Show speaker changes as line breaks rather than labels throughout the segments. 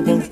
de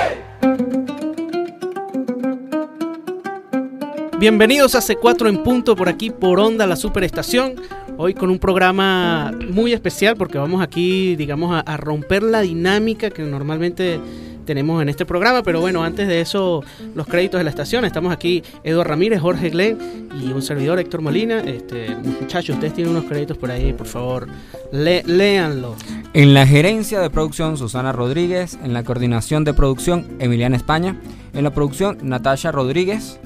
Bienvenidos a C4 en punto por aquí por onda, la superestación. Hoy con un programa muy especial porque vamos aquí, digamos, a, romper la dinámica que normalmente tenemos en este programa. Pero bueno, antes de eso, los créditos de la estación. Estamos aquí Eduardo Ramírez, Jorge Glenn y un servidor Héctor Molina. Este, muchachos, ustedes tienen unos créditos por ahí, por favor, léanlo.
En la gerencia de producción, Susana Rodríguez. En la coordinación de producción, Emiliana España. En la producción, Natasha Rodríguez.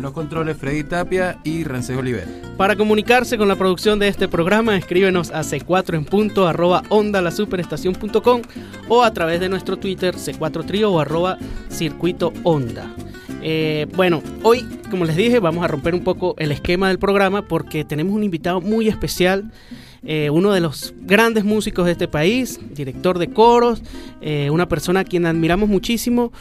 Los controles, Freddy Tapia y Rancés Oliver.
Para comunicarse con la producción de este programa, escríbenos a c4 en punto arroba onda la o a través de nuestro Twitter c4 trio o arroba circuito onda. Eh, bueno, hoy, como les dije, vamos a romper un poco el esquema del programa porque tenemos un invitado muy especial. Eh, uno de los grandes músicos de este país, director de coros, eh, una persona a quien admiramos muchísimo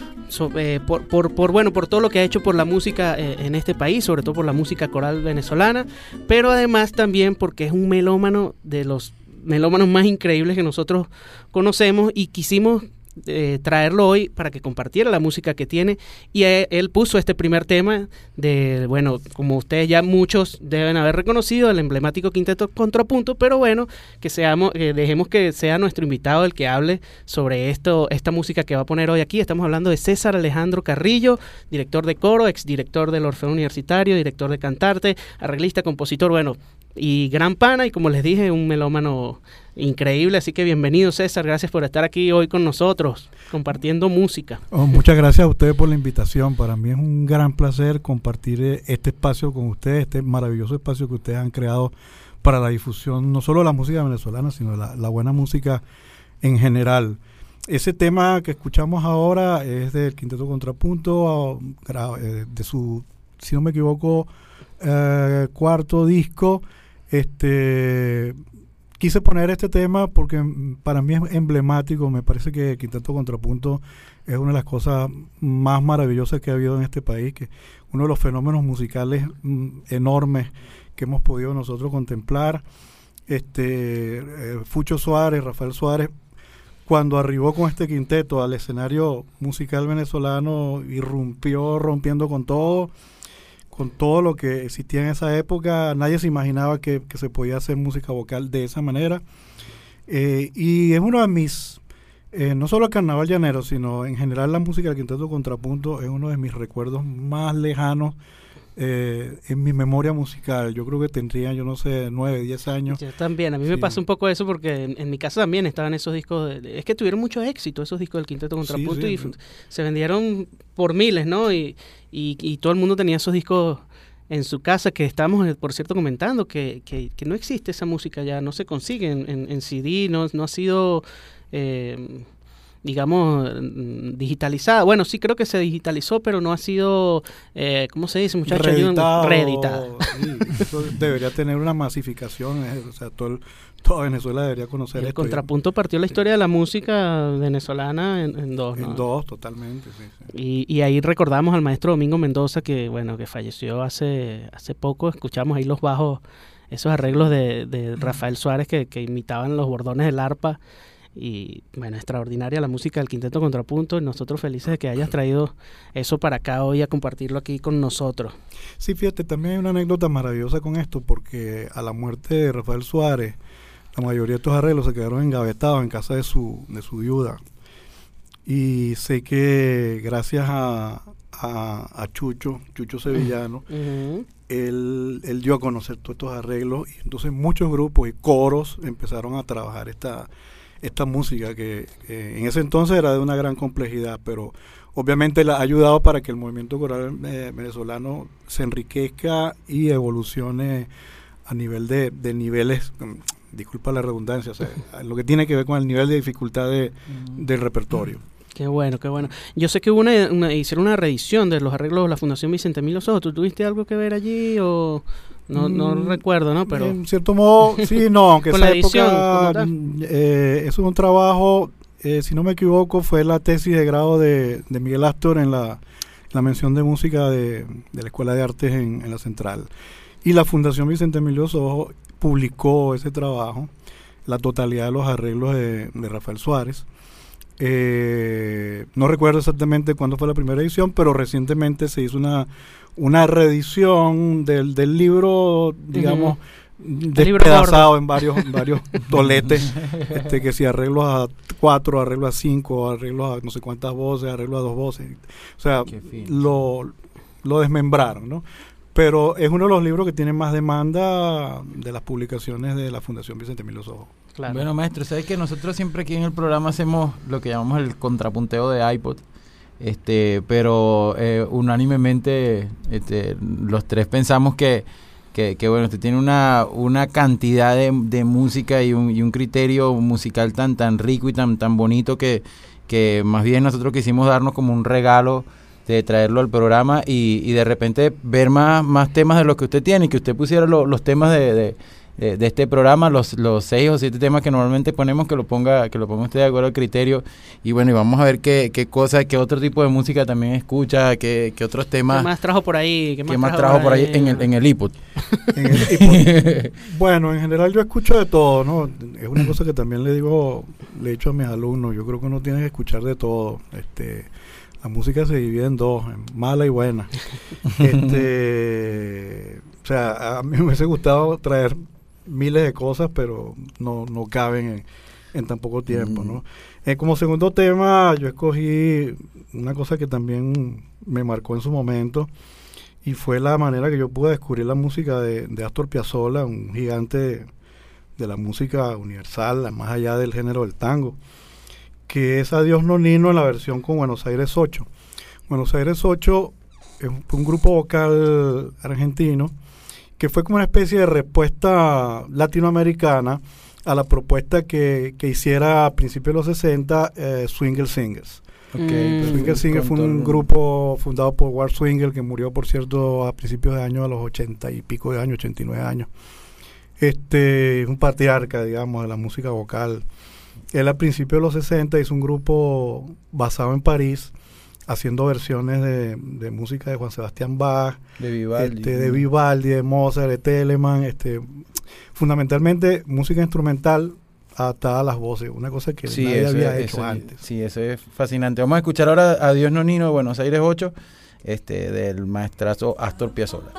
eh, por, por, bueno, por todo lo que ha hecho por la música en este país, sobre todo por la música coral venezolana, pero además también porque es un melómano de los melómanos más increíbles que nosotros conocemos y quisimos eh, traerlo hoy para que compartiera la música que tiene y él, puso este primer tema de, bueno, como ustedes ya muchos deben haber reconocido, el emblemático quinteto contrapunto, pero bueno, que seamos, dejemos que sea nuestro invitado el que hable sobre esto, esta música que va a poner hoy aquí. Estamos hablando de César Alejandro Carrillo, director de coro, exdirector del Orfeo Universitario, director de Cantarte, arreglista, compositor, bueno, y gran pana y como les dije, un melómano increíble. Así que bienvenido César, gracias por estar aquí hoy con nosotros, compartiendo música.
Oh, muchas gracias a ustedes por la invitación. Para mí es un gran placer compartir eh, este espacio con ustedes, este maravilloso espacio que ustedes han creado para la difusión no solo de la música venezolana, sino de la, buena música en general. Ese tema que escuchamos ahora es del Quinteto Contrapunto, gra- eh, de su, si no me equivoco, eh, cuarto disco. Este quise poner este tema porque para mí es emblemático. Me parece que Quinteto Contrapunto es una de las cosas más maravillosas que ha habido en este país, que uno de los fenómenos musicales mm, enormes que hemos podido nosotros contemplar. Este eh, Fucho Suárez, Rafael Suárez, cuando arribó con este quinteto al escenario musical venezolano, irrumpió rompiendo con todo, con todo lo que existía en esa época. Nadie se imaginaba que, se podía hacer música vocal de esa manera. Eh, y es uno de mis, eh, no solo el carnaval llanero, sino en general la música del quinteto contrapunto es uno de mis recuerdos más lejanos eh, en mi memoria musical. Yo creo que tendría, yo no sé, nueve, diez años.
Yo también, a mí me pasa un poco eso porque en, en mi casa también estaban esos discos, de- de- es que tuvieron mucho éxito esos discos del Quinteto Contrapunto
sí,
y
sí.
se vendieron por miles, ¿no? Y, y, y todo el mundo tenía esos discos en su casa que estábamos, eh, por cierto, comentando que, que, que no existe esa música ya, no se consigue en, en, en CD, no, no ha sido... eh, digamos, mm, digitalizada. Bueno, sí creo que se digitalizó, pero no ha sido, eh, ¿cómo se dice, muchachos?
Eso debería tener una masificación. eh, O sea, todo el- toda Venezuela debería conocer
El
esto.
contrapunto partió la historia de la música venezolana en, en dos, ¿no?
En dos, totalmente. sí, sí.
Y, y ahí recordamos al maestro Domingo Mendoza que bueno que falleció hace hace poco escuchamos ahí los bajos esos arreglos de, de Rafael Suárez que, que imitaban los bordones del arpa y bueno extraordinaria la música del quinteto contrapunto y nosotros felices de que hayas traído eso para acá hoy a compartirlo aquí con nosotros
Sí, fíjate, también hay una anécdota maravillosa con esto, porque a la muerte de Rafael Suárez, la mayoría de estos arreglos se quedaron engavetados en casa de su, de su viuda. Y sé que gracias a, a, a Chucho, Chucho Sevillano, él, él dio a conocer todos estos arreglos y entonces muchos grupos y coros empezaron a trabajar esta, esta música que, en ese entonces era de una gran complejidad, pero obviamente la ha ayudado para que el movimiento coral eh, venezolano se enriquezca y evolucione a nivel de, de niveles, mm, disculpa la redundancia, o sea, lo que tiene que ver con el nivel de dificultad de- del repertorio.
Qué bueno, qué bueno. Yo sé que hubo una, una- hicieron una reedición de los arreglos de la Fundación Vicente Mil Los Ojos. ¿Tú tuviste algo que ver allí o no, no
Mm,
recuerdo, no? Pero
En cierto modo, sí, no, aunque esa época, eh, eso es un trabajo, eh, si no me equivoco, fue la tesis de grado de, de Miguel Astor en la, la mención de música de, de la Escuela de Artes en, en la Central. Y la Fundación Vicente Emilio Sojo publicó ese trabajo, la totalidad de los arreglos de, de Rafael Suárez. Eh, no recuerdo exactamente cuándo fue la primera edición, pero recientemente se hizo una, una reedición del, del libro, digamos,
libro
despedazado en varios, en varios toletes, este, que si arreglos a cuatro, arreglos a cinco, arreglos a no sé cuántas voces, arreglos a dos voces. O sea, lo, lo desmembraron, ¿no? Pero es uno de los libros que tiene más demanda de las publicaciones de la Fundación Vicente Emilio Sojo.
Bueno, maestro, sabes que nosotros siempre aquí en el programa hacemos lo que llamamos el contrapunteo de iPod. Este, pero eh, unánimemente este, los tres pensamos que, que, que, bueno, usted tiene una, una cantidad de, de música y un, y un criterio musical tan, tan rico y tan, tan bonito que, que más bien nosotros quisimos darnos como un regalo de traerlo al programa y, y de repente ver más, más temas de los que usted tiene y que usted pusiera lo- los temas de, de- de este programa, los, los seis o siete temas que normalmente ponemos, que lo ponga, que lo ponga usted de acuerdo al criterio. Y bueno, y vamos a ver qué, qué cosa, qué otro tipo de música también escucha, qué, qué otros temas,
¿Qué más trajo por ahí? ¿Qué
qué más trajo por ahí en el, en el iPod.
En el- bueno, en general yo escucho de todo, ¿no? Es una cosa que también le digo, le he dicho a mis alumnos, yo creo que uno tiene que escuchar de todo. Este, la música se divide en dos, en mala y buena. Este, o sea, a mí me hubiese gustado traer miles de cosas, pero no, no caben en, en tan poco tiempo, ¿no? Eh, como segundo tema, yo escogí una cosa que también me marcó en su momento, y fue la manera que yo pude descubrir la música de, de Astor Piazzolla, un gigante de la música universal, más allá del género del tango, que es Adiós Nonino en la versión con Buenos Aires 8. Buenos Aires 8 es un, un grupo vocal argentino que fue como una especie de respuesta latinoamericana a la propuesta que, que hiciera a principios de los 60 eh, Swingle Singers.
Mm.
Swingle Singers fue un grupo fundado por Ward Swingle, que murió, por cierto, a principios de año, a los 80 y pico de años, 89 años. Este, un patriarca, digamos, de la música vocal. Él a principios de los 60 hizo un grupo basado en París, haciendo versiones de, música de Juan Sebastián Bach,
de Vivaldi,
este, de Vivaldi, de Mozart, de Telemann, este, fundamentalmente música instrumental adaptada a las voces, una cosa que nadie había hecho antes.
Sí, eso es fascinante. Vamos a escuchar ahora a Dios Nonino de Buenos Aires 8, este, del maestrazo Astor Piazzolla.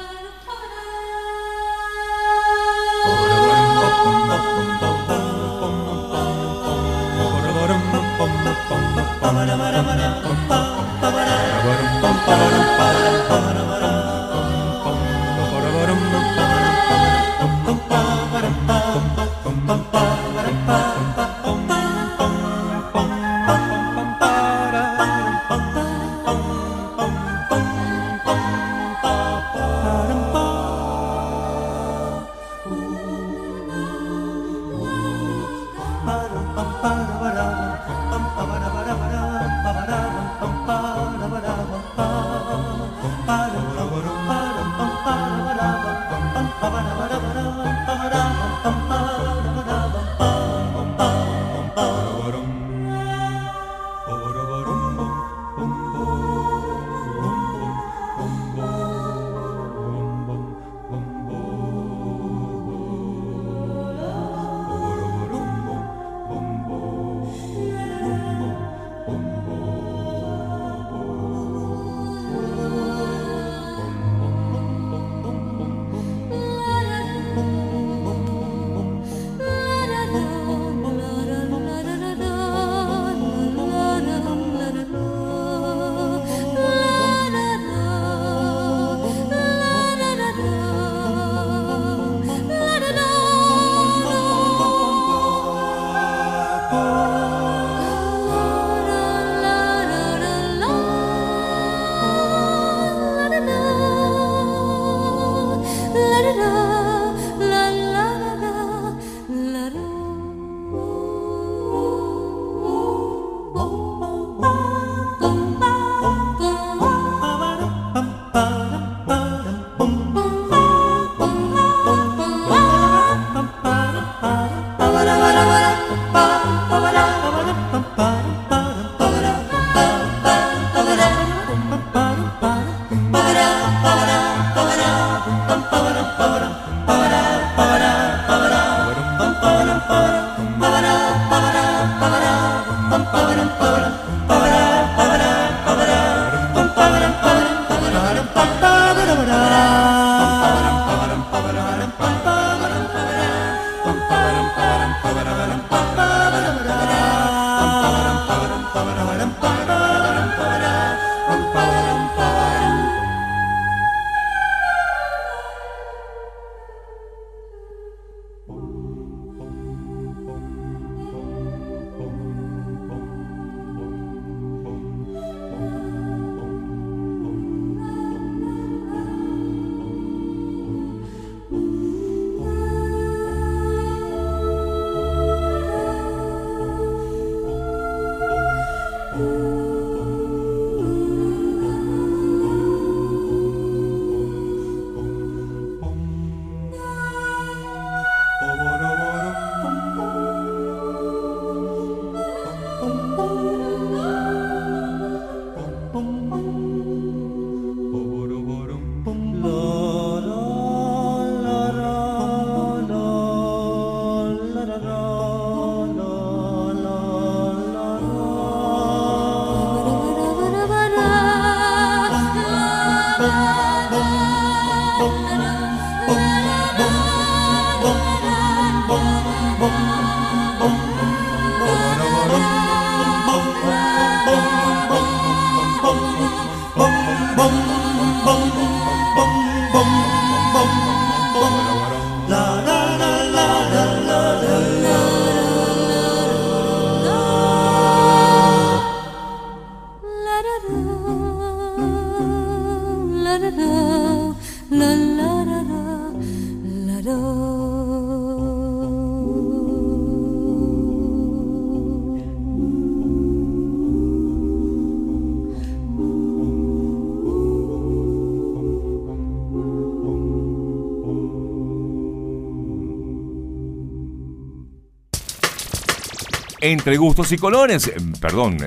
Entre gustos y colores, perdón,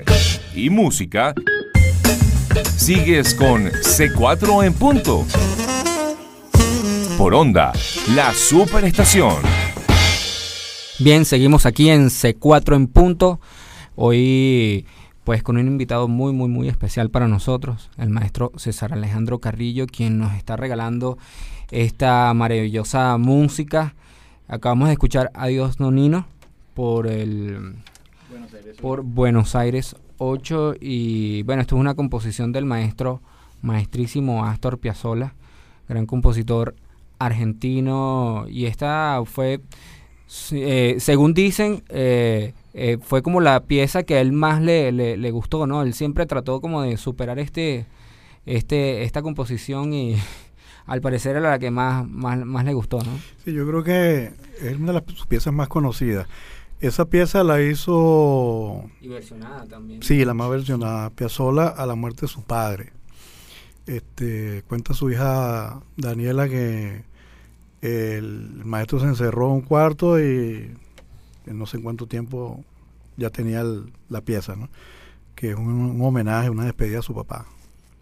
y música, sigues con C4 en punto. Por onda, la superestación.
Bien, seguimos aquí en C4 en punto. Hoy pues con un invitado muy muy muy especial para nosotros, el maestro César Alejandro Carrillo, quien nos está regalando esta maravillosa música. Acabamos de escuchar Adiós Nonino por el Buenos Aires, por Buenos Aires 8 y bueno, esto es una composición del maestro maestrísimo Astor Piazzolla, gran compositor argentino y esta fue eh, según dicen eh, eh, fue como la pieza que a él más le, le, gustó, ¿no? Él siempre trató como de superar este, este, esta composición y al parecer era la que más, más, le gustó, ¿no?
Sí, yo creo que es una de las sus piezas más conocidas. Esa pieza la hizo...
Y versionada también.
Sí, la más versionada. Piazzolla a la muerte de su padre. Este, cuenta su hija Daniela que el maestro se encerró en un cuarto y en no sé cuánto tiempo ya tenía la pieza, ¿no? que es un, homenaje, una despedida a su papá.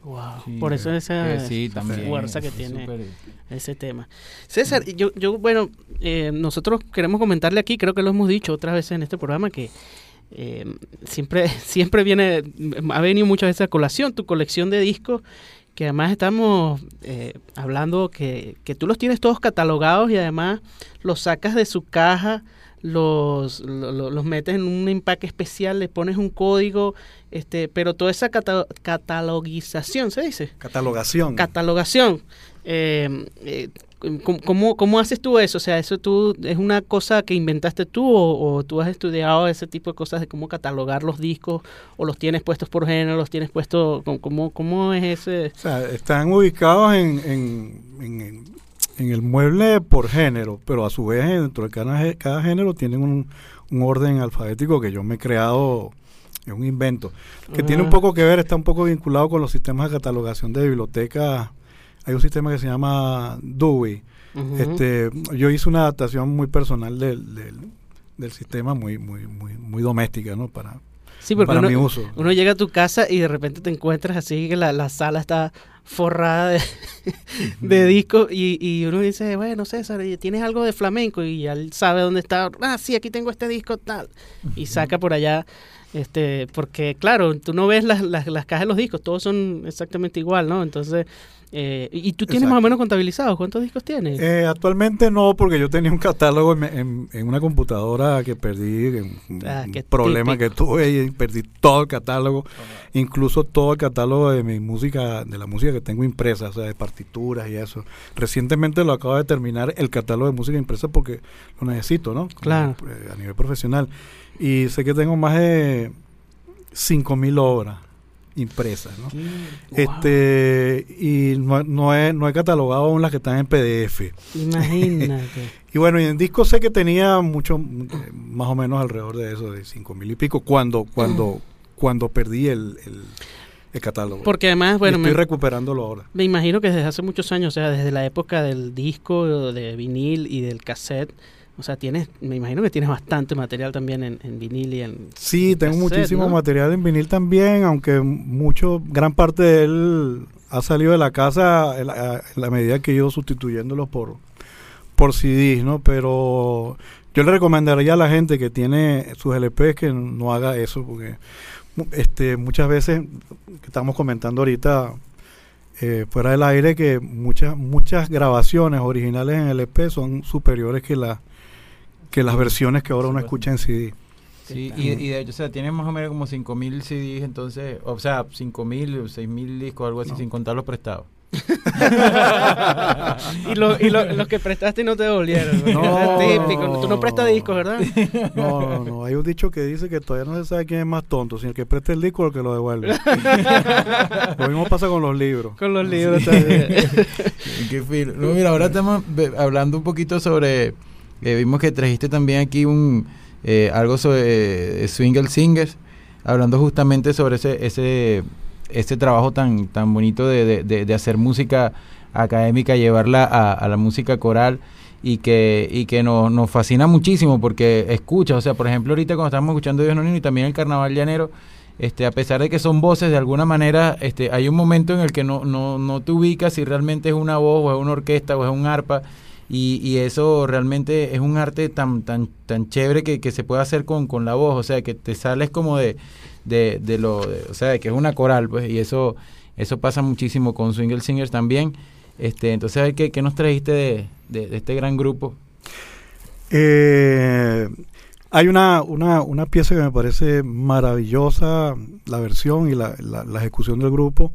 Wow. Por eso esa, eh, fuerza que tiene ese tema. César, yo, yo bueno, eh, nosotros queremos comentarle aquí, creo que lo hemos dicho otras veces en este programa, que eh, siempre, siempre viene, ha venido muchas veces a colación tu colección de discos que además estamos hablando que, que, tú los tienes todos catalogados y además los sacas de su caja los, los, metes en un empaque especial, le pones un código, este, pero toda esa catalogización, ¿se dice?
Catalogación.
Catalogación. Eh, eh, ¿cómo, ¿cómo, haces tú eso? O sea, ¿eso tú es una cosa que inventaste tú o, tú has estudiado ese tipo de cosas de cómo catalogar los discos o los tienes puestos por género, los tienes puestos, ¿cómo, cómo es ese?
O sea, están ubicados en, en en el mueble por género, pero a su vez dentro de cada, cada género tienen un, orden alfabético que yo me he creado, es un invento, que tiene un poco que ver, está un poco vinculado con los sistemas de catalogación de bibliotecas. Hay un sistema que se llama Dewey. este, yo hice una adaptación muy personal del, del, del sistema, muy, muy, muy, muy doméstica, ¿no? Para,
Sí, porque uno, llega a tu casa y de repente te encuentras así que la, la sala está forrada de, de discos y, y, uno dice, bueno, César, ¿tienes algo de flamenco? Y él sabe dónde está. Ah, sí, aquí tengo este disco tal. Y saca por allá este porque claro tú no ves las, las, las, cajas de los discos todos son exactamente igual no entonces eh, ¿Y tú tienes más o menos contabilizado cuántos discos tienes?
Eh, actualmente no, porque yo tenía un catálogo en, una computadora que perdí, un, ah, problema que tuve y perdí todo el catálogo, incluso todo el catálogo de mi música, de la música que tengo impresa, o sea, de partituras y eso. Recientemente lo acabo de terminar el catálogo de música impresa porque lo necesito, ¿no?
Claro.
Eh, a nivel profesional. Y sé que tengo más de 5.000 obras impresas, ¿no? Este, y no, no, he, no he catalogado aún las que están en PDF.
Imagínate.
y bueno, y en disco sé que tenía mucho, más o menos alrededor de eso, de cinco mil y pico, cuando, cuando, cuando perdí el, el, catálogo.
Porque además, bueno,
estoy recuperándolo ahora.
Me imagino que desde hace muchos años, o sea, desde la época del disco, de vinil y del cassette, o sea, tienes, me imagino que tienes bastante material también en, vinil y en.
Sí, tengo muchísimo material en vinil también, aunque mucho, gran parte de él ha salido de la casa en la, medida que he ido sustituyéndolo por, por CDs, ¿no? Pero yo le recomendaría a la gente que tiene sus LPs que no haga eso, porque este muchas veces, que estamos comentando ahorita eh, fuera del aire, que muchas muchas grabaciones originales en LP son superiores que las que las versiones que ahora uno escucha en CD.
Sí, y, y, de hecho, o sea, tiene más o menos como 5.000 CDs, entonces, o sea, 5.000 o 6.000 discos, algo así, sin contar los prestados.
y, lo, y lo, los que prestaste no te devolvieron. No, típico. Tú no prestas discos, ¿verdad?
No, no, no. Hay un dicho que dice que todavía no se sabe quién es más tonto, si el que presta el disco o el que lo devuelve. lo mismo pasa con los libros.
Con los libros también.
Qué No, mira, ahora estamos hablando un poquito sobre eh, vimos que trajiste también aquí un eh, algo sobre eh, Swingle Singers, hablando justamente sobre ese, ese, ese trabajo tan, tan bonito de, de, hacer música académica, llevarla a, la música coral. y que, y que nos, nos fascina muchísimo porque escucha, o sea, por ejemplo, ahorita cuando estamos escuchando Dios no y también el Carnaval Llanero, este, a pesar de que son voces, de alguna manera, este, hay un momento en el que no, no, no te ubicas si realmente es una voz o es una orquesta o es un arpa. Y, y eso realmente es un arte tan, tan, tan chévere que, que se puede hacer con, con la voz, o sea, que te sales como de, de, de lo, o sea, de que es una coral, pues, y eso, eso pasa muchísimo con Swingle Singers también. Este, entonces, ¿qué, qué nos trajiste de, de, de este gran grupo?
Eh, hay una, una, una pieza que me parece maravillosa, la versión y la, la, la ejecución del grupo,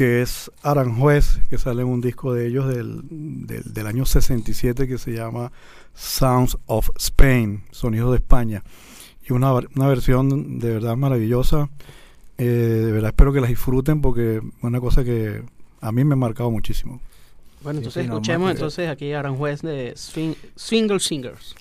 que es Aranjuez, que sale en un disco de ellos del, del, del, año 67 que se llama Sounds of Spain, Sonidos de España. Y una, una versión de verdad maravillosa. Eh, de verdad espero que la disfruten porque es una cosa que a mí me ha marcado muchísimo.
Bueno, entonces sí, escuchemos entonces aquí Aranjuez de Swing, Swingle Singers.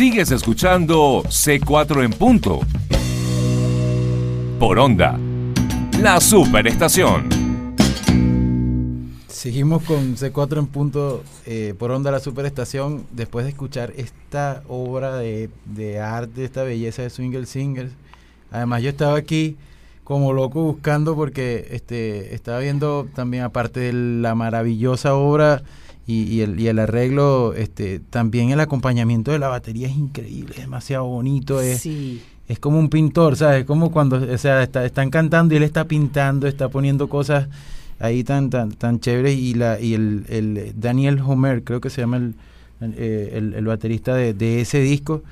Sigues escuchando C4 en punto. Por onda. La superestación.
Seguimos con C4 en punto eh, por onda la superestación después de escuchar esta obra de, de arte, esta belleza de Swingle Singers. Además yo estaba aquí como loco buscando porque este estaba viendo también aparte de la maravillosa obra y, el, y el arreglo, este también el acompañamiento de la batería es increíble, es demasiado bonito, es, es como un pintor, ¿sabes? Es como cuando, o sea, está, están cantando y él está pintando, está poniendo cosas ahí tan tan tan chéveres y la y el, el Daniel Homer creo que se llama el, el, eh, el baterista de, de, ese disco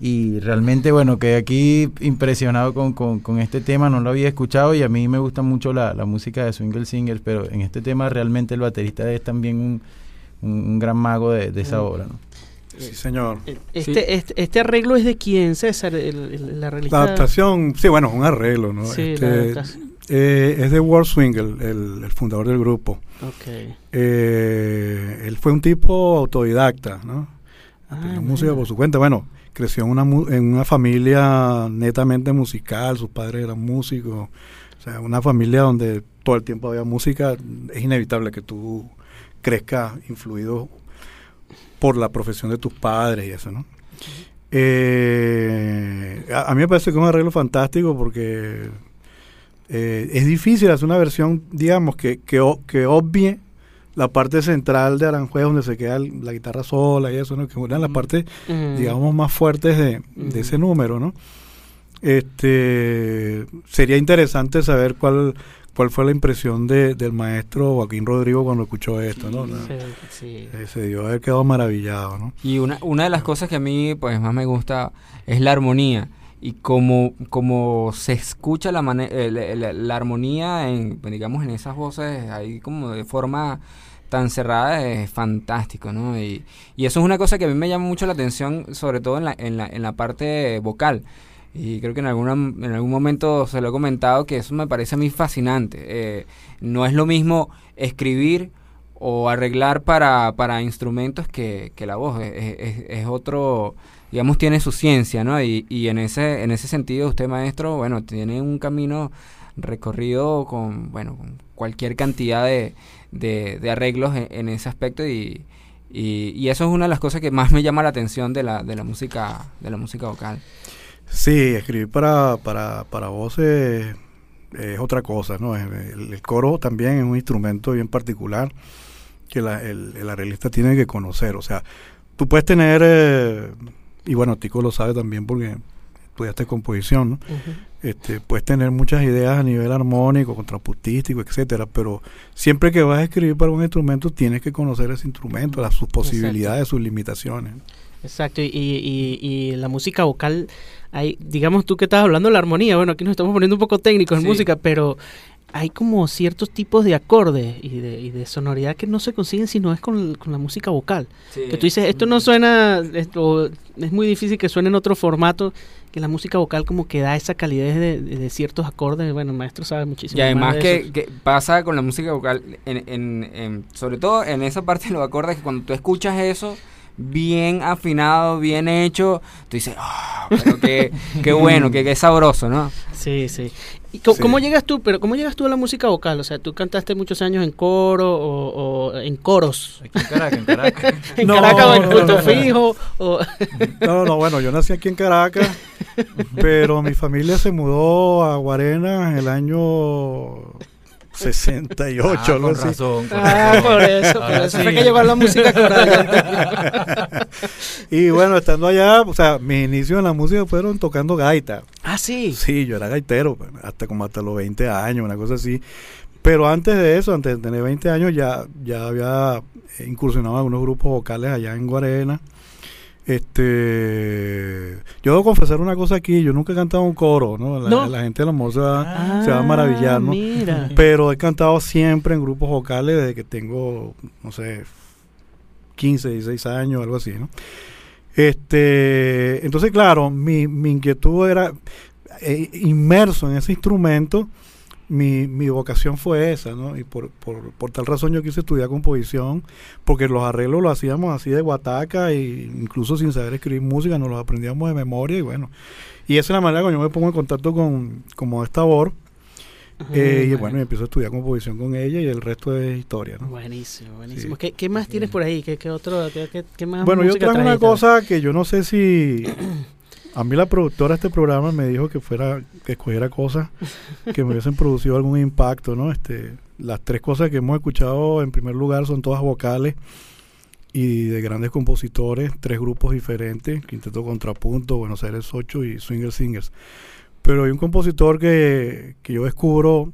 y realmente bueno quedé aquí impresionado con, con, con, este tema no lo había escuchado y a mí me gusta mucho la, la música de Swingle Singers pero en este tema realmente el baterista es también un, un, gran mago de, de esa obra ¿no?
Sí, señor.
Este, sí. este, este, arreglo es de quién, César? El, el, la,
la, adaptación, sí, bueno, un arreglo, ¿no?
Sí,
este, eh, es de Ward Swingle, el, el, fundador del grupo.
Okay.
Eh, él fue un tipo autodidacta, ¿no?
Ah,
música por su cuenta. Bueno, creció en una, en una familia netamente musical, sus padres eran músicos. O sea, una familia donde todo el tiempo había música. Es inevitable que tú crezcas influido por la profesión de tus padres y eso, ¿no? Eh, a, a, mí me parece que es un arreglo fantástico porque eh, es difícil hacer una versión, digamos, que, que, que obvie la parte central de Aranjuez donde se queda la guitarra sola y eso, ¿no? que una de las partes,
Uh -huh.
digamos, más fuertes de,
Uh -huh.
de ese número, ¿no? Este, sería interesante saber cuál cuál fue la impresión de, del maestro Joaquín Rodrigo cuando escuchó esto, ¿no?
Sí, sí.
Eh, se dio haber quedado maravillado, ¿no?
Y una, una de las cosas que a mí pues más me gusta es la armonía y como, como se escucha la, eh, la, la, la, armonía en, digamos, en esas voces ahí como de forma tan cerrada es fantástico, ¿no? Y, y, eso es una cosa que a mí me llama mucho la atención, sobre todo en la, en la, en la parte vocal. Y creo que en, alguna, en algún momento se lo he comentado que eso me parece a mí fascinante. Eh, no es lo mismo escribir o arreglar para, para instrumentos que, que la voz. Es, es, otro digamos, tiene su ciencia, ¿no? Y, y, en, ese, en ese sentido, usted, maestro, bueno, tiene un camino recorrido con, bueno, con cualquier cantidad de, de, de arreglos en, en, ese aspecto y, y, y, eso es una de las cosas que más me llama la atención de la, de la música, de la música vocal.
Sí, escribir para, para, para voz es, otra cosa, ¿no? El, el, coro también es un instrumento bien particular que la, el, el arreglista tiene que conocer, o sea, tú puedes tener... Eh, y bueno, Tico lo sabe también porque estudiaste composición, ¿no?
Uh -huh.
este, puedes tener muchas ideas a nivel armónico, contrapuntístico, etcétera, pero siempre que vas a escribir para un instrumento tienes que conocer ese instrumento, las, sus posibilidades, Exacto. sus limitaciones.
Exacto, y, y, y, la música vocal, hay, digamos tú que estás hablando de la armonía, bueno, aquí nos estamos poniendo un poco técnicos en
Sí.
música, pero hay como ciertos tipos de acordes y de, y de sonoridad que no se consiguen si no es con, con la música vocal.
Sí.
Que tú dices, esto no suena, esto es muy difícil que suene en otro formato, que la música vocal como que da esa calidez de, ciertos acordes. Bueno, el maestro sabe muchísimo.
Y además
más
que, que, pasa con la música vocal, en, en, en, sobre todo en esa parte de los acordes, que cuando tú escuchas eso bien afinado, bien hecho, tú dices, oh, pero qué, qué bueno, qué, qué sabroso, ¿no?
Sí, sí. ¿Y cómo,
Sí.
cómo llegas tú? Pero ¿cómo llegas tú a la música vocal? O sea, tú cantaste muchos años en coro o, o en coros.
Aquí en Caracas, en Caracas.
en
No,
Caracas o en
no,
Punto
no, no.
Fijo. O
No, no, bueno, yo nací aquí en Caracas, pero mi familia se mudó a Guarena en el año 68,
Ah, con
así.
razón, con
Ah,
razón.
por eso, por
Ahora
eso
sí.
fue que llegó la música.
Y bueno, estando allá, o sea, mis inicios en la música fueron tocando gaita.
ah, sí.
Sí, yo era gaitero, hasta como hasta los 20 años, una cosa así. Pero antes de eso, antes de tener 20 años, ya, ya había incursionado en algunos grupos vocales allá en Guarena. Este, yo debo confesar una cosa aquí, yo nunca he cantado un coro, ¿no? La,
No.
la gente a lo mejor se va,
Ah,
se va a maravillar, ¿no?
Mira.
Pero he cantado siempre en grupos vocales desde que tengo, no sé, 15, 16 años, algo así, ¿no? Este, entonces, claro, mi, mi inquietud era eh, inmerso en ese instrumento, mi, mi vocación fue esa, ¿no? Y por, por, por tal razón yo quise estudiar composición, porque los arreglos los hacíamos así de guataca, e incluso sin saber escribir música, nos los aprendíamos de memoria y bueno. Y esa es la manera que yo me pongo en contacto con como esta voz. Eh, y bueno, y empiezo a estudiar composición con ella y el resto es historia, ¿no?
Buenísimo, buenísimo.
Sí.
¿Qué, qué más tienes por ahí? ¿Qué, qué otro, qué, qué- más
Bueno, yo traigo una cosa que yo no sé si... A mí la productora de este programa me dijo que fuera que escogiera cosas que me hubiesen producido algún impacto, ¿no? Este, las tres cosas que hemos escuchado en primer lugar son todas vocales y de grandes compositores, tres grupos diferentes, Quinteto Contrapunto, Buenos Aires 8 y Swinger Singers. Pero hay un compositor que, que yo descubro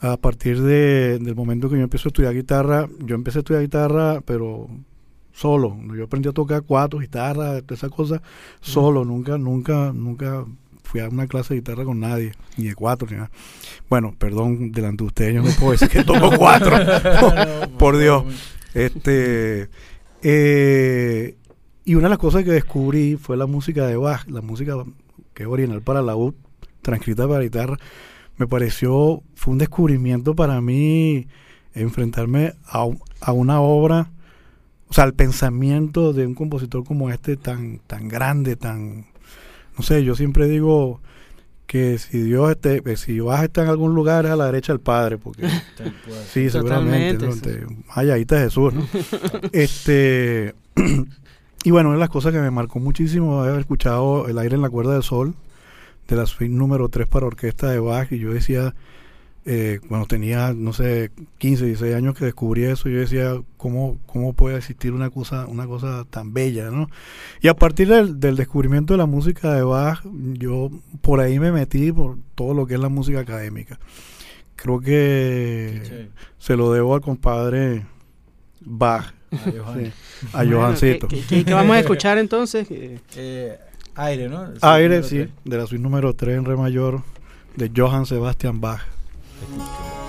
a partir de, del momento que yo empiezo a estudiar guitarra. Yo empecé a estudiar guitarra, pero solo. Yo aprendí a tocar cuatro, guitarra, todas esas cosas, solo. Nunca, nunca, nunca fui a una clase de guitarra con nadie, ni de cuatro, ni nada. Bueno, perdón, delante de ustedes, yo no puedo decir que toco cuatro. Por Dios. Este, eh, y una de las cosas que descubrí fue la música de Bach, la música que es original para la laúd, transcrita para guitarra. Me pareció, fue un descubrimiento para mí enfrentarme a, a una obra, o sea, al pensamiento de un compositor como este tan, tan grande, tan, no sé, yo siempre digo que si Dios esté, que si Bach está en algún lugar es a la derecha del Padre, porque Sí, seguramente. ¿no?
Totalmente,
Te- Ay, ahí está Jesús, ¿no? este, y bueno, una de las cosas que me marcó muchísimo es haber escuchado El aire en la cuerda del sol, de la suite número 3 para orquesta de Bach, y yo decía, eh, cuando tenía, no sé, 15, 16 años que descubrí eso, yo decía, ¿cómo, cómo puede existir una cosa, una cosa tan bella, ¿no? Y a partir del, del descubrimiento de la música de Bach, yo por ahí me metí por todo lo que es la música académica. Creo que se lo debo al compadre Bach, sí, a
Bueno,
Johancito.
¿qué, qué- qué vamos a escuchar entonces? Eh,
aire, ¿no?
Aire, sí, de la suite número 3 en re mayor de Johann Sebastian Bach.
Thank.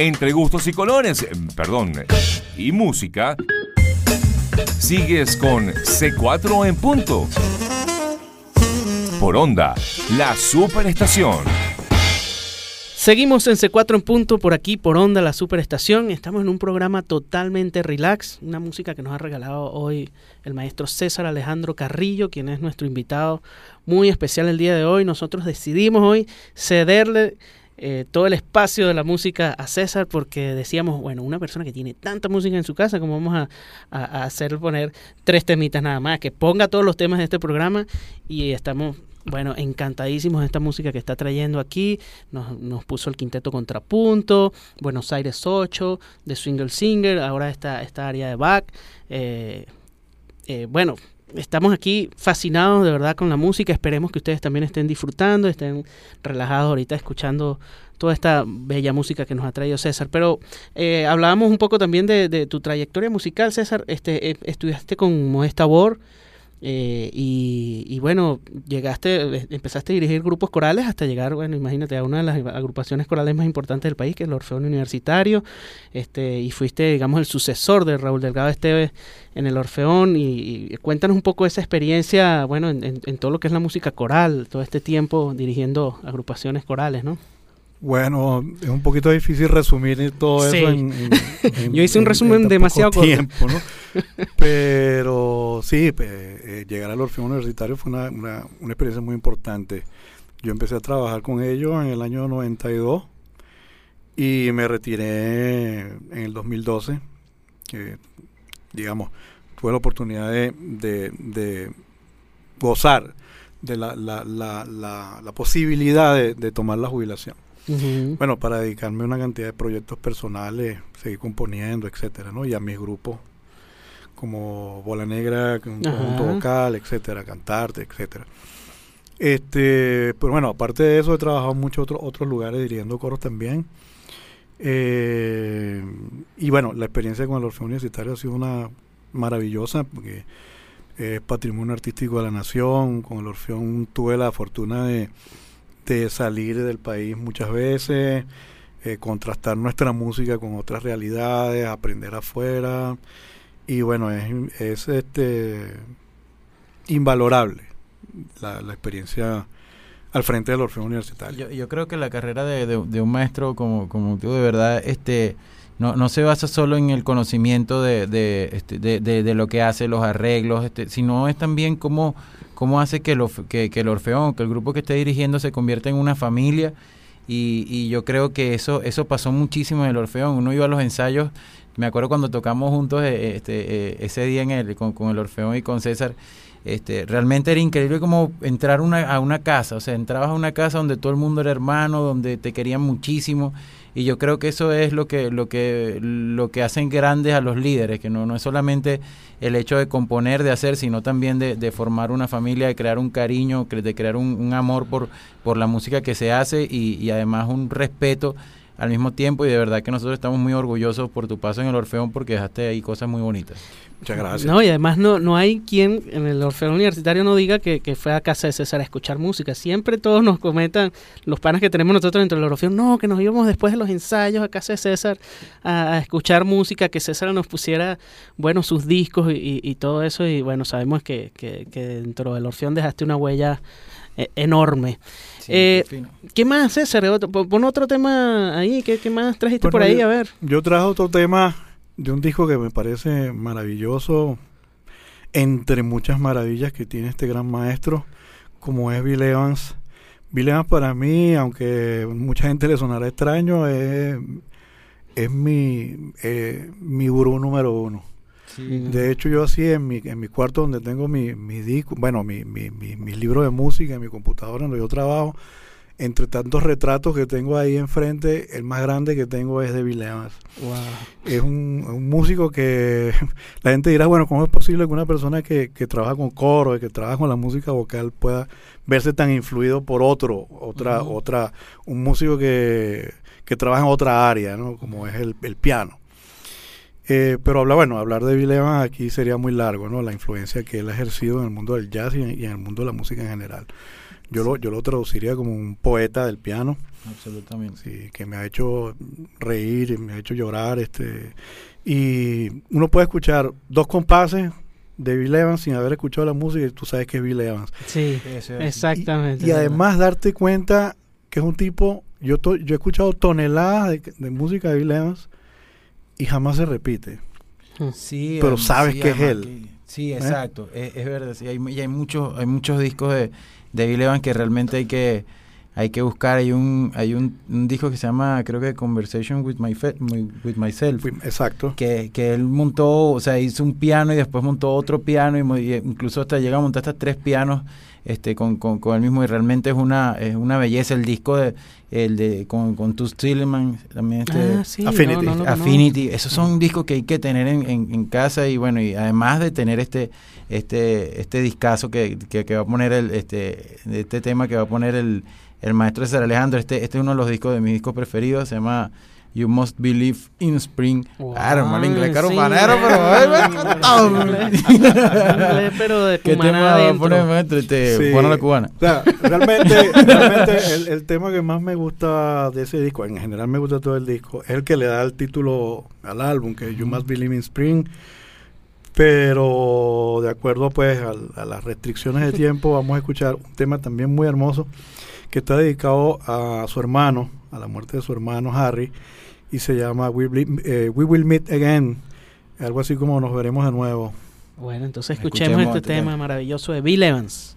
Entre gustos y colores, perdón, y música, sigues con C4 en punto. Por onda, la superestación.
Seguimos en C4 en punto por aquí, por Onda, la superestación. Estamos en un programa totalmente relax, una música que nos ha regalado hoy el maestro César Alejandro Carrillo, quien es nuestro invitado muy especial el día de hoy. Nosotros decidimos hoy cederle eh, todo el espacio de la música a César porque decíamos, bueno, una persona que tiene tanta música en su casa, como vamos a, hacer poner tres temitas nada más, que ponga todos los temas de este programa y estamos bueno, encantadísimos de esta música que está trayendo aquí. Nos, nos, puso el quinteto Contrapunto, Buenos Aires 8, de Swingle Singer, ahora esta, esta área de Bach. Eh, eh, bueno, estamos aquí fascinados de verdad con la música. Esperemos que ustedes también estén disfrutando, estén relajados ahorita escuchando toda esta bella música que nos ha traído César. Pero eh, hablábamos un poco también de, de, tu trayectoria musical, César. Este, estudiaste con Modesta Bor. Eh, y, bueno, llegaste, eh, empezaste a dirigir grupos corales hasta llegar, bueno, imagínate, a una de las agrupaciones corales más importantes del país, que es el Orfeón Universitario, este, y fuiste, digamos, el sucesor de Raúl Delgado Esteves en el Orfeón, y, cuéntanos un poco esa experiencia, bueno, en, en, en todo lo que es la música coral, todo este tiempo dirigiendo agrupaciones corales, ¿no?
Bueno, es un poquito difícil resumir todo
Sí.
eso en, en- en-
Yo hice un
en-
resumen demasiado corto.
tiempo, ¿no? Pero sí, pe- eh, llegar al Orfeo Universitario fue una, una, una experiencia muy importante. Yo empecé a trabajar con ellos en el año 92 y me retiré en el 2012. Que, digamos, tuve la oportunidad de, de- de gozar de la, la, la, la, la posibilidad de- de tomar la jubilación. Bueno, para dedicarme a una cantidad de proyectos personales, seguir componiendo, etcétera, ¿no? Y a mis grupos como Bola Negra, un conjunto vocal, etcétera, cantarte, etcétera. Este, pero bueno, aparte de eso he trabajado en muchos otros otros lugares dirigiendo coros también. Eh, y bueno, la experiencia con el Orfeo Universitario ha sido una maravillosa porque es patrimonio artístico de la nación. Con el Orfeón tuve la fortuna de, de salir del país muchas veces, eh, contrastar nuestra música con otras realidades, aprender afuera. Y bueno, es, es este invalorable la, experiencia al frente del Orfeo Universitario.
Yo, yo creo que la carrera de, de- de un maestro como, como tú, de verdad, este, no, no se basa solo en el conocimiento de, de, este, de, de- lo que hace, los arreglos, este, sino es también cómo, cómo hace que, Orfe- que, que el Orfeón, que el grupo que esté dirigiendo se convierta en una familia. Y, y yo creo que eso, eso pasó muchísimo en el Orfeón. Uno iba a los ensayos, me acuerdo cuando tocamos juntos eh, este, eh, ese día en el, con, con el Orfeón y con César. Este, realmente era increíble como entrar una, a una casa, o sea, entrabas a una casa donde todo el mundo era hermano, donde te querían muchísimo y yo creo que eso es lo que lo que lo que hacen grandes a los líderes, que no, no es solamente el hecho de componer, de hacer, sino también de, formar una familia, de crear un cariño, de crear un, amor por, por la música que se hace y además un respeto al mismo tiempo y de verdad que nosotros estamos muy orgullosos por tu paso en el Orfeón porque dejaste ahí cosas muy bonitas.
Muchas gracias.
No, y además no, no hay quien en el Orfeo Universitario no diga que, que fue a casa de César a escuchar música. Siempre todos nos comentan, los panas que tenemos nosotros dentro del Orfeo, no, que nos íbamos después de los ensayos a casa de César a, a escuchar música, que César nos pusiera, bueno, sus discos y, y- y todo eso. Y bueno, sabemos que, que- que dentro del Orfeón dejaste una huella eh, enorme. Eh,
qué fino.
¿Qué más, César? Pon pon otro tema ahí. ¿Qué, qué más trajiste
Bueno,
por ahí?
yo-
A ver.
Yo traje otro tema de un disco que me parece maravilloso, entre muchas maravillas que tiene este gran maestro, como es Bill Evans. Bill Evans para mí, aunque mucha gente le sonará extraño, es, es mi, eh, mi gurú número uno. De hecho, yo así en mi, en mi cuarto donde tengo mi, mi disco, bueno, mi, mi, mi, mis libros de música, en mi computadora donde yo trabajo, entre tantos retratos que tengo ahí enfrente, el más grande que tengo es de Bill Evans.
Wow.
Es un, un músico que la gente dirá, bueno, ¿cómo es posible que una persona que, que trabaja con coro, que trabaja con la música vocal pueda verse tan influido por otro, otra, otra, un músico que, que trabaja en otra área, ¿no? Como es el, el piano. Eh, pero habla, bueno, hablar de Bill Evans aquí sería muy largo, ¿no? La influencia que él ha ejercido en el mundo del jazz y en, y en el mundo de la música en general. Yo lo, yo lo traduciría como un poeta del piano.
Absolutamente.
Sí, que me ha hecho reír, y me ha hecho llorar, este y uno puede escuchar dos compases de Bill Evans sin haber escuchado la música y tú sabes que es Bill Evans.
Sí, exactamente.
Y, además darte cuenta que es un tipo, yo, yo he escuchado toneladas de, música de Bill Evans y jamás se repite.
Hmm. Sí,
pero sabes que es él.
sí, ¿Eh? exacto, es, verdad. Sí, hay, y hay muchos, hay muchos discos de, de Bill Evans que realmente hay que hay que buscar, hay un hay un, disco que se llama, creo que Conversation with, my with Myself.
Exacto.
Que, que él montó, o sea, hizo un piano y después montó otro piano y, incluso hasta llega a montar hasta tres pianos este con, con, con, el mismo y realmente es una es una belleza el disco de el de con, con Tu Stillman también este
ah, Affinity
Affinity esos son discos que hay que tener en, en, casa y bueno y además de tener este este este discazo que, que, que va a poner el este este tema que va a poner el el maestro César Alejandro. Este, este es uno de los discos de mis discos preferidos, se llama You Must Believe in Spring. Claro, mal inglés carupanero,
pero pero de
¿Qué tema va a poner maestro? Este, la cubana.
O sea, realmente, realmente el, el, tema que más me gusta de ese disco, en general me gusta todo el disco, es el que le da el título al álbum, que es You Must Believe in Spring pero de acuerdo pues a, a, las restricciones de tiempo vamos a escuchar un tema también muy hermoso que está dedicado a su hermano, a la muerte de su hermano Harry, y se llama We, eh, Will Meet Again, algo así como nos veremos de nuevo.
Bueno, entonces escuchemos, este tema maravilloso de Bill Evans.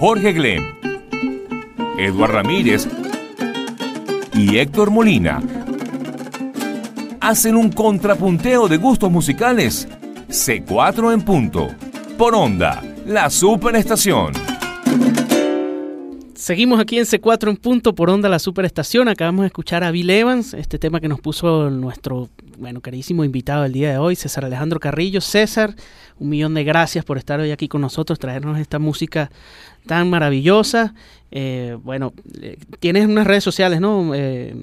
Jorge Glem, Eduard Ramírez y Héctor Molina hacen un contrapunteo de gustos musicales. C4 en punto. Por onda, la superestación.
Seguimos aquí en C4 en punto por onda la superestación. Acabamos de escuchar a Bill Evans, este tema que nos puso nuestro bueno carísimo invitado el día de hoy, César Alejandro Carrillo. César, un millón de gracias por estar hoy aquí con nosotros, traernos esta música tan maravillosa. Eh, bueno, eh, tienes unas redes sociales, ¿no? Eh,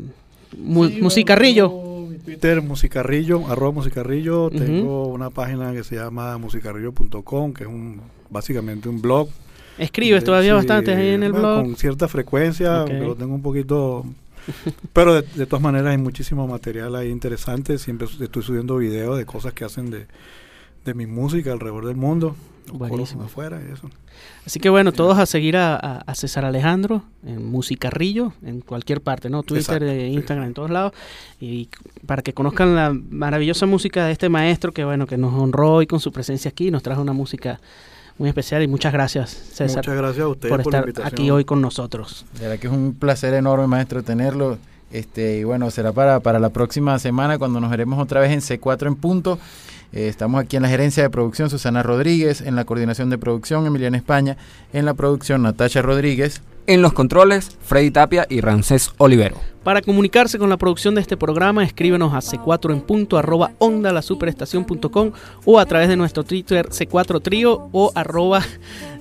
mu
Sí,
Musicarrillo.
bueno, mi Twitter, Musicarrillo, arroba Musicarrillo. Tengo una página que se llama musicarrillo.com, que es un básicamente un blog.
Escribes
de-
todavía
sí,
bastante ahí en el
bueno,
blog.
Con cierta frecuencia,
Ok.
aunque lo tengo un poquito... Pero de, de todas maneras hay muchísimo material ahí interesante. Siempre estoy subiendo videos de cosas que hacen de, de mi música alrededor del mundo.
Buenísimo.
afuera y eso.
Así que bueno, todos a seguir a, a- a César Alejandro en Musicarrillo, en cualquier parte, ¿no? Twitter,
Exacto,
eh,
sí.
Instagram, en todos lados. Y para que conozcan la maravillosa música de este maestro que bueno, que nos honró hoy con su presencia aquí, nos trajo una música muy especial y muchas gracias, César,
Muchas gracias a ustedes
por
por, la
estar
invitación.
aquí hoy con nosotros.
De verdad que es un placer enorme, maestro, tenerlo. Este, y bueno, será para, para la próxima semana cuando nos veremos otra vez en C4 en punto. Eh, estamos aquí en la gerencia de producción Susana Rodríguez, en la coordinación de producción Emiliana España, en la producción Natasha Rodríguez.
En los controles, Freddy Tapia y Ramsés Olivero.
Para comunicarse con la producción de este programa, escríbenos a c4 en punto arroba onda la superestación.com o a través de nuestro Twitter c4 trío o arroba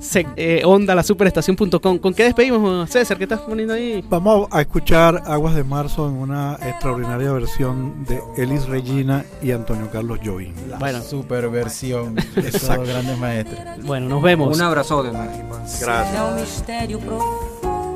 C- eh, onda la superestación.com. ¿Con qué despedimos, César? ¿Qué estás poniendo ahí?
Vamos a escuchar Aguas de Marzo en una extraordinaria versión de Elis Regina y Antonio Carlos Jobim.
Bueno,
Super versión de los grandes maestros.
bueno, nos vemos.
Un abrazo de
Gracias.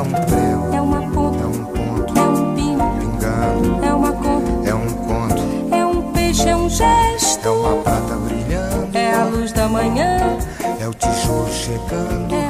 É um
prego,
é uma
é
ponta.
um ponto,
É um pino,
pingando,
é uma conta.
é um conto,
É um peixe, é um gesto.
é uma prata brilhando,
É a luz da manhã.
é o tijolo chegando.
É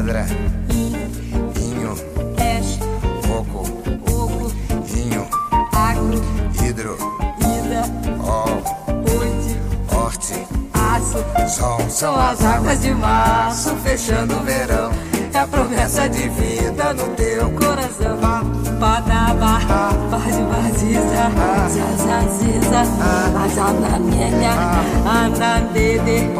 Pedra,
in,
inho,
peixe,
coco,
oco,
inho,
agro,
hidro,
ida,
ó,
oite,
horte,
aço.
sol.
São as águas de março fechando o verão. É a promessa de vida no teu coração. Padaba, pode vaziza, zazaziza, azanamenya, andandede,